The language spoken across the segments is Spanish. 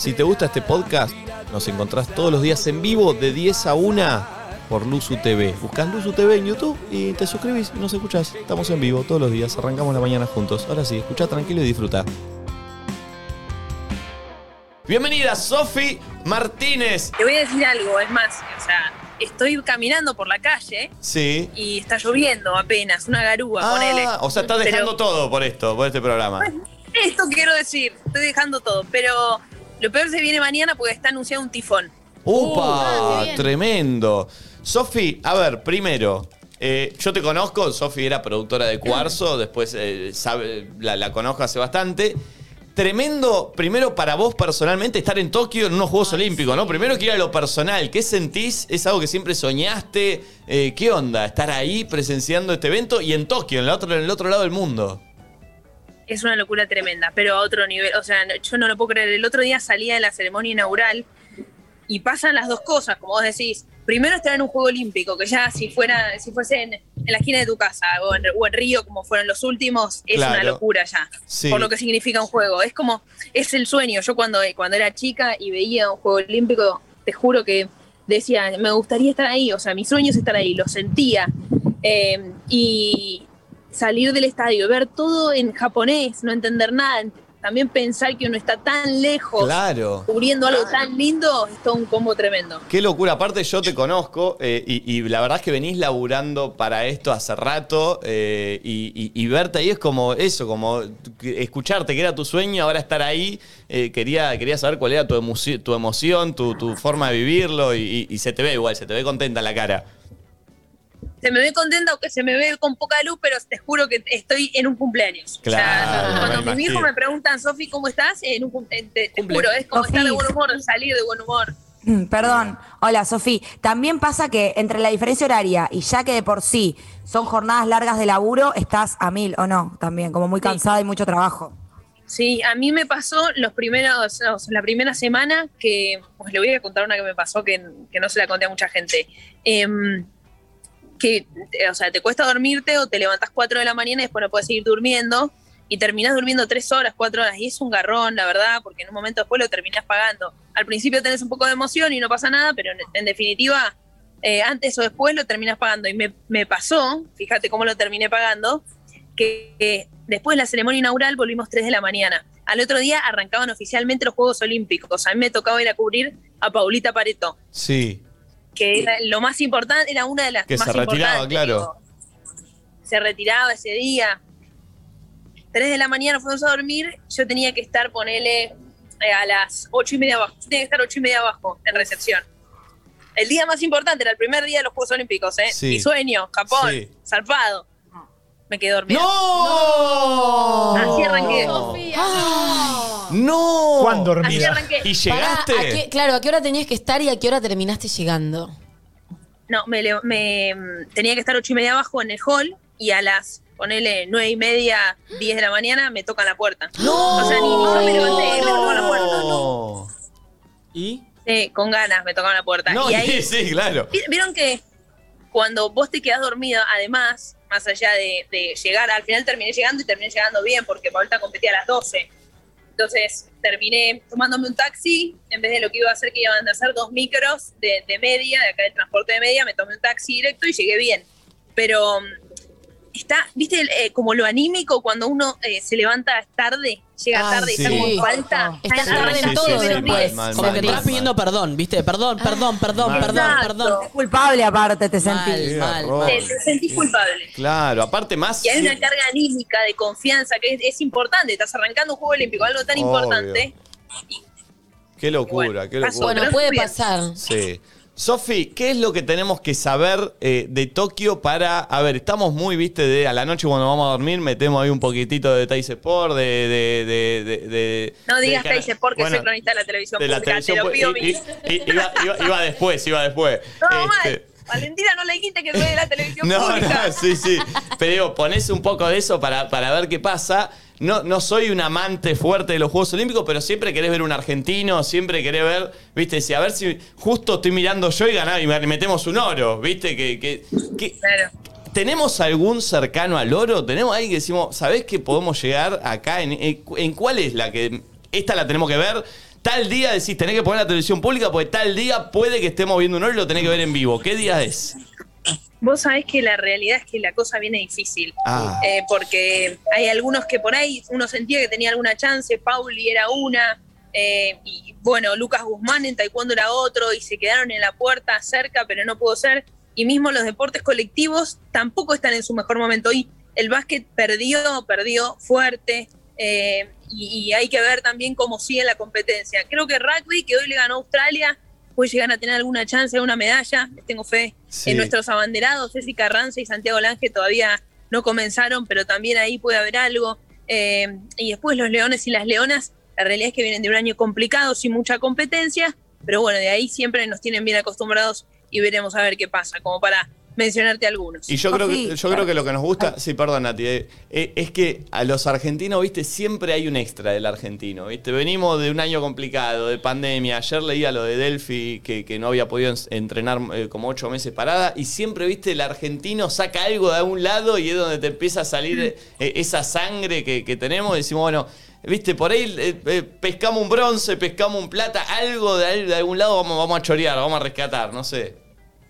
Si te gusta este podcast, nos encontrás todos los días en vivo de 10 a 1 por Luzu TV. Buscás Luzu TV en YouTube y te suscribís y nos escuchás. Estamos en vivo todos los días, arrancamos la mañana juntos. Ahora sí, escucha tranquilo y disfruta. Bienvenida Sofi Martínez. Te voy a decir algo, es más, o sea, estoy caminando por la calle Sí. y está lloviendo apenas, una garúa, ponele. Ah, o sea, estás Pero- dejando todo por esto, por este programa. Esto quiero decir, estoy dejando todo, pero lo peor se viene mañana porque está anunciado un tifón. ¡Upa! ah, tremendo. Sofi, a ver, primero, eh, yo te conozco, Sofi era productora de Cuarzo, después eh, sabe, la, la conozco hace bastante. Tremendo, primero para vos personalmente, estar en Tokio en unos Juegos Olímpicos, ¿no? Primero quiero a lo personal, ¿qué sentís? ¿Es algo que siempre soñaste? Eh, ¿Qué onda? Estar ahí presenciando este evento y en Tokio, en el otro, en el otro lado del mundo. Es una locura tremenda, pero a otro nivel, o sea, no- yo no lo puedo creer. El otro día salía de la ceremonia inaugural y pasan las dos cosas, como vos decís. Primero estar en un juego olímpico, que ya si fuera, si fuese en, en la esquina de tu casa o en, o en Río, como fueron los últimos, es Claro. una locura ya. Sí. Por lo que significa un juego. Es como, es el sueño. Yo cuando, cuando era chica y veía un juego olímpico, te juro que decía, me gustaría estar ahí. O sea, mi sueño es estar ahí, lo sentía. Eh, y salir del estadio, ver todo en japonés, no entender nada, también pensar que uno está tan lejos, Claro. cubriendo algo tan lindo, es todo un combo tremendo. Qué locura, aparte yo te conozco eh, y, y la verdad es que venís laburando para esto hace rato eh, y, y- y verte ahí es como eso, como escucharte que era tu sueño, ahora estar ahí, eh, quería, quería saber cuál era tu, emoci- tu emoción, tu, tu forma de vivirlo y, y- y se te ve igual, se te ve contenta la cara. Se me ve contenta, aunque se me ve con poca luz, pero te juro que estoy en un cumpleaños. O sea, Claro, cuando mis hijos imagino. me preguntan, Sofi, ¿cómo estás? En un te, te juro, es como estar de buen humor, salir de buen humor. Mm, Perdón, hola Sofía. También pasa que entre la diferencia horaria y ya que de por sí son jornadas largas de laburo, estás a mil o no, también, como muy Sí. cansada y mucho trabajo. Sí, a mí me pasó los primeros, o sea, la primera semana que, pues le voy a contar una que me pasó que, que no se la conté a mucha gente. Em, que, eh, o sea, te cuesta dormirte o te levantás 4 de la mañana y después no puedes seguir durmiendo y terminás durmiendo 3 horas, 4 horas y es un garrón, la verdad, porque en un momento después lo terminás pagando. Al principio tenés un poco de emoción y no pasa nada, pero en, en definitiva, eh, antes o después lo terminás pagando. Y me, me pasó, fíjate cómo lo terminé pagando, que después de la ceremonia inaugural volvimos 3 de la mañana. Al otro día arrancaban oficialmente los Juegos Olímpicos. A mí me tocaba ir a cubrir a Paulita Pareto, Sí. Que era lo más importante, era una de las Que más se retiraba, importantes, claro. digo. Se retiraba ese día. 3 de la mañana fuimos a dormir, yo tenía que estar, ponele, eh, a las 8 y media abajo. Yo tenía que estar 8 y media abajo en recepción. El día más importante era el primer día de los Juegos Olímpicos, ¿eh? Sí. Mi sueño, Japón, Sí. zarpado. Me quedé dormida. ¡No! Así arranqué. Sofía. ¡No! ¿Cuán dormida? Así arranqué. ¿Y Pará, llegaste? ¿a qué- claro, ¿a qué hora tenías que estar y a qué hora terminaste llegando? No, me, le- me, mm, tenía que estar ocho y media abajo en el hall y a las, ponele, nueve y media, diez de la mañana me tocan la puerta. ¡No! O sea, ni no me levanté, me tocaron la puerta. No. ¿Y? Sí, con ganas me tocaron la puerta. No, y ahí, sí, sí, claro. vi- vieron que cuando vos te quedás dormida, además, más allá de, de llegar, al final terminé llegando y terminé llegando bien porque Paulita competía a las 12. Entonces terminé tomándome un taxi, en vez de lo que iba a hacer, que iban a hacer dos micros de, de media, de acá del transporte de media, me tomé un taxi directo y llegué bien. Pero está, viste, eh, como lo anímico cuando uno eh, se levanta tarde, llega Ay, tarde y sí. está Sí. con falta. Estás está tarde en arrancando todo después. días. Mal, Como mal, que te mal, estás pidiendo mal. perdón, ¿viste? Perdón, perdón, perdón, Mal. perdón, Exacto. perdón. Culpable aparte te sentís. Mal, mal. Te, te sentís culpable. Claro, aparte más. Y hay una carga anímica de confianza que es, es importante. Estás arrancando un juego olímpico, algo tan Obvio. importante. Qué locura, Bueno, qué pasó. locura. Bueno, pero puede pasar. Sí. Sofi, ¿qué es lo que tenemos que saber eh, de Tokio para. A ver, estamos muy, viste, de a la noche cuando vamos a dormir, metemos ahí un poquitito de Thais Sport, de. de, de, de- de- No digas cara- que dice porque Bueno, soy cronista de la televisión de la pública, televisión. te lo pido i- iba, iba- iba después, iba después. No, Este, mal. Valentina, no le dijiste que soy de la televisión No, pública. no, sí, sí. Pero digo, ponés un poco de eso para, para ver qué pasa. No, no soy un amante fuerte de los Juegos Olímpicos, pero siempre querés ver un argentino, siempre querés ver, viste, si a ver si justo estoy mirando yo y ganamos y me- metemos un oro, viste, que, que, que- Claro. ¿Tenemos algún cercano al oro? ¿Tenemos ahí que decimos, ¿sabés que podemos llegar acá? ¿En, en, en cuál es la que.? Esta la tenemos que ver. tal día decís, tenés que poner la televisión pública porque tal día puede que estemos viendo un oro y lo tenés que ver en vivo. ¿Qué día es? Vos sabés que la realidad es que la cosa viene difícil. Ah. Eh, porque hay algunos que por ahí uno sentía que tenía alguna chance, Pauli era una, eh, y bueno, Lucas Guzmán en Taekwondo era otro, y se quedaron en la puerta cerca, pero no pudo ser. Y mismo los deportes colectivos tampoco están en su mejor momento. Y el básquet perdió, perdió fuerte, eh, y, y hay que ver también cómo sigue la competencia. Creo que rugby, que hoy le ganó a Australia, puede llegar a tener alguna chance de una medalla, les tengo fe. Sí. En nuestros abanderados, Ceci Carranza y Santiago Lange todavía no comenzaron, pero también ahí puede haber algo. Eh, y después los leones y las leonas, la realidad es que vienen de un año complicado, sin mucha competencia, pero bueno, de ahí siempre nos tienen bien acostumbrados y veremos a ver qué pasa, como para mencionarte algunos. Y yo creo, que, yo creo que lo que nos gusta, sí, perdón, Nati, eh, eh, es que a los argentinos, viste, siempre hay un extra del argentino, viste. Venimos de un año complicado, de pandemia. Ayer leía lo de Delphi, que, que no había podido en- entrenar eh, como ocho meses parada, y siempre, viste, el argentino saca algo de algún lado y es donde te empieza a salir eh, esa sangre que, que tenemos. Y decimos, bueno, viste, por ahí eh, eh, pescamos un bronce, pescamos un plata, algo de, de algún lado vamos, vamos a chorear, vamos a rescatar, no sé.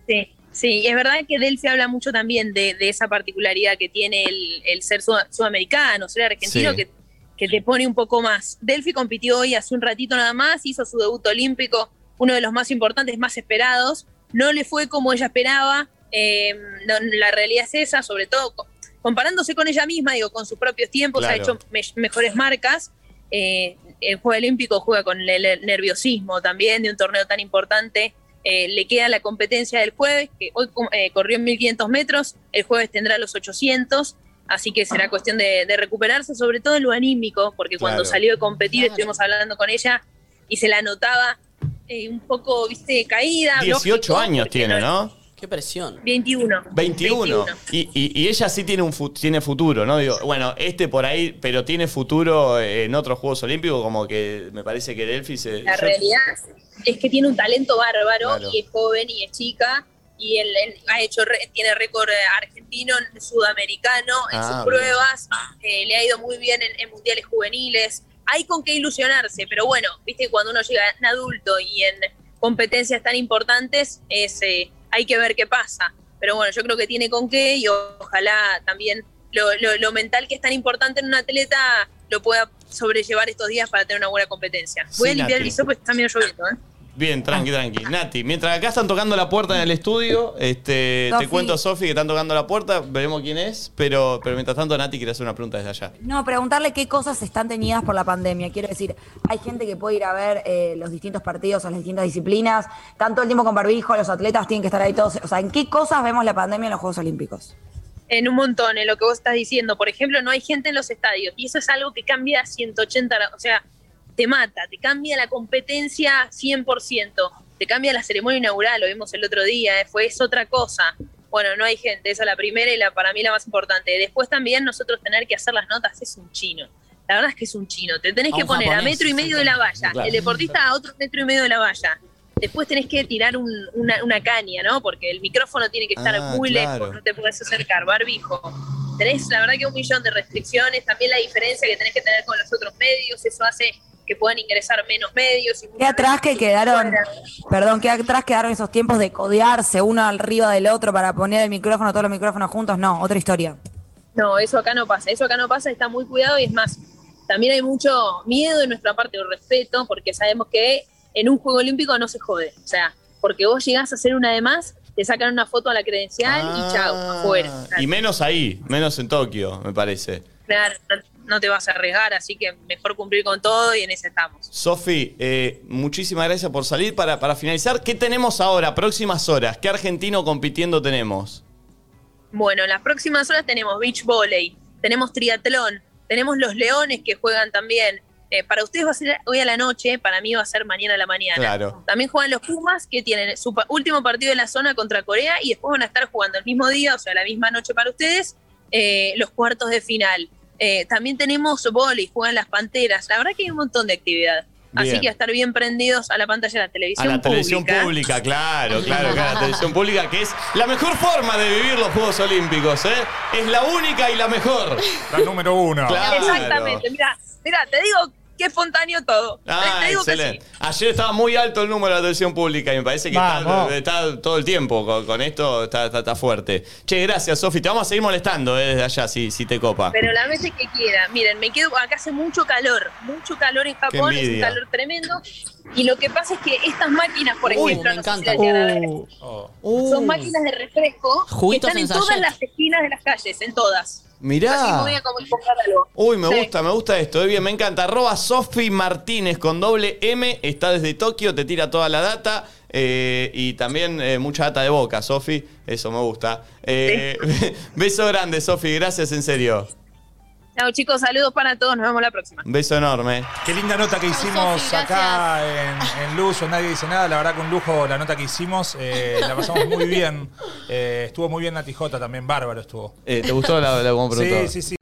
Sí, sí, es verdad que Delphi habla mucho también de, de esa particularidad que tiene el, el ser sud- sudamericano, ser argentino, Sí. que, que te pone un poco más. Delphi compitió hoy hace un ratito nada más, hizo su debut olímpico, uno de los más importantes, más esperados. No le fue como ella esperaba, eh, no- la realidad es esa, sobre todo co- comparándose con ella misma, digo, con sus propios tiempos, ha hecho me- mejores marcas. Eh, el Juego Olímpico juega con el, el nerviosismo también de un torneo tan importante. Eh, le queda la competencia del jueves, que hoy eh, corrió en 1500 metros, el jueves tendrá los 800, así que será cuestión de, de recuperarse, sobre todo en lo anímico, porque cuando salió de competir Claro. estuvimos hablando con ella y se la notaba eh, un poco, viste, caída. 18 lógico, años tiene, ¿no? Qué presión. 21. 21. Y, y- y ella sí tiene un fu- tiene futuro, ¿no? Digo, bueno, este por ahí, pero tiene futuro en otros Juegos Olímpicos, como que me parece que Delphi se. La yo- realidad es que tiene un talento bárbaro Claro. y es joven y es chica y él, él ha hecho re- tiene récord eh, argentino, sudamericano en Ah, sus bien. pruebas, eh, le ha ido muy bien en, en mundiales juveniles. Hay con qué ilusionarse, pero bueno, viste cuando uno llega en adulto y en competencias tan importantes, es, eh, hay que ver qué pasa. Pero bueno, yo creo que tiene con qué y ojalá también lo, lo- lo mental que es tan importante en un atleta lo pueda sobrellevar estos días para tener una buena competencia. Voy Sí, a limpiar el porque está medio lloviendo, ¿eh? Bien, tranqui, tranqui. Nati, mientras acá están tocando la puerta en el estudio, este, te cuento, Sofi, que están tocando la puerta, veremos quién es, pero, pero mientras tanto, Nati quiere hacer una pregunta desde allá. No, preguntarle qué cosas están teñidas por la pandemia. Quiero decir, hay gente que puede ir a ver eh, los distintos partidos o las distintas disciplinas, tanto el tiempo con barbijo, los atletas tienen que estar ahí todos. O sea, ¿en qué cosas vemos la pandemia en los Juegos Olímpicos? En un montón, en lo que vos estás diciendo. Por ejemplo, no hay gente en los estadios y eso es algo que cambia 180 grados. O sea, te mata, te cambia la competencia 100%, te cambia la ceremonia inaugural, lo vimos el otro día, eh, fue es otra cosa. Bueno, no hay gente, esa es la primera y la para mí la más importante. Después también nosotros tener que hacer las notas es un chino. La verdad es que es un chino. Te tenés que poner a metro y medio de la valla. Claro. El deportista a otro metro y medio de la valla. Después tenés que tirar un- una, una caña, ¿no? Porque el micrófono tiene que estar Ah, muy claro. lejos, no te puedes acercar, barbijo. Tenés, la verdad, que un millón de restricciones. También la diferencia que tenés que tener con los otros medios, eso hace que puedan ingresar menos medios. Y ¿Qué atrás que quedaron, fuera. perdón, qué atrás quedaron esos tiempos de codearse uno arriba del otro para poner el micrófono, todos los micrófonos juntos? No, otra historia. No, eso acá no pasa, eso acá no pasa, está muy cuidado y es más, también hay mucho miedo de nuestra parte o respeto, porque sabemos que en un juego olímpico no se jode, o sea, porque vos llegás a hacer una de más, te sacan una foto a la credencial y chau, Ah, afuera. Y menos ahí, menos en Tokio, me parece. Claro, no, te vas a arriesgar, así que mejor cumplir con todo y en ese estamos. Sofi, eh, muchísimas gracias por salir. Para, para finalizar, ¿qué tenemos ahora? Próximas horas. ¿Qué argentino compitiendo tenemos? Bueno, en las próximas horas tenemos beach volley, tenemos triatlón, tenemos los leones que juegan también. Eh, para ustedes va a ser hoy a la noche, para mí va a ser mañana a la mañana. Claro. También juegan los Pumas, que tienen su último partido en la zona contra Corea y después van a estar jugando el mismo día, o sea, la misma noche para ustedes, eh, los cuartos de final. Eh, también tenemos vóley, juegan las Panteras. La verdad que hay un montón de actividad. Así que a estar bien prendidos a la pantalla de la A televisión la televisión pública. pública, claro, claro, claro, la televisión pública, que es la mejor forma de vivir los Juegos Olímpicos, ¿eh? Es la única y la mejor. La número uno. Claro. Exactamente, mira, mira, te digo qué espontáneo todo. Ah, Te- te digo que excelente. sí. Ayer estaba muy alto el número de atención pública y me parece que está, todo el tiempo con, con esto, está, está- está fuerte. Che, gracias, Sofi. Te vamos a seguir molestando eh, desde allá, si, si te copa. Pero la veces que quiera. Miren, me quedo acá hace mucho calor, mucho calor en Japón, es un calor tremendo. Y lo que pasa es que estas máquinas, por Uy, ejemplo, no sé si las Oh. Uh. son máquinas de refresco que están en en todas las esquinas de las calles, en todas. Mirá. como algo. Uy, me Sí. gusta, me gusta esto. eh, Bien, me encanta. Arroba Sofi Martínez con doble M. Está desde Tokio, te tira toda la data. eh, y también eh, mucha data de boca, Sofi. Eso me gusta. Eh, beso grande, Sofi. Gracias, en serio. Chao chicos, saludos para todos, nos vemos la próxima. Un beso enorme. Qué linda nota que hicimos acá en, en Luz o Nadie Dice Nada. La verdad que un lujo la nota que hicimos. eh, la pasamos muy bien. Eh, estuvo muy bien Nati Jota también, bárbaro estuvo. Eh, ¿Te gustó la, la Sí, sí, sí.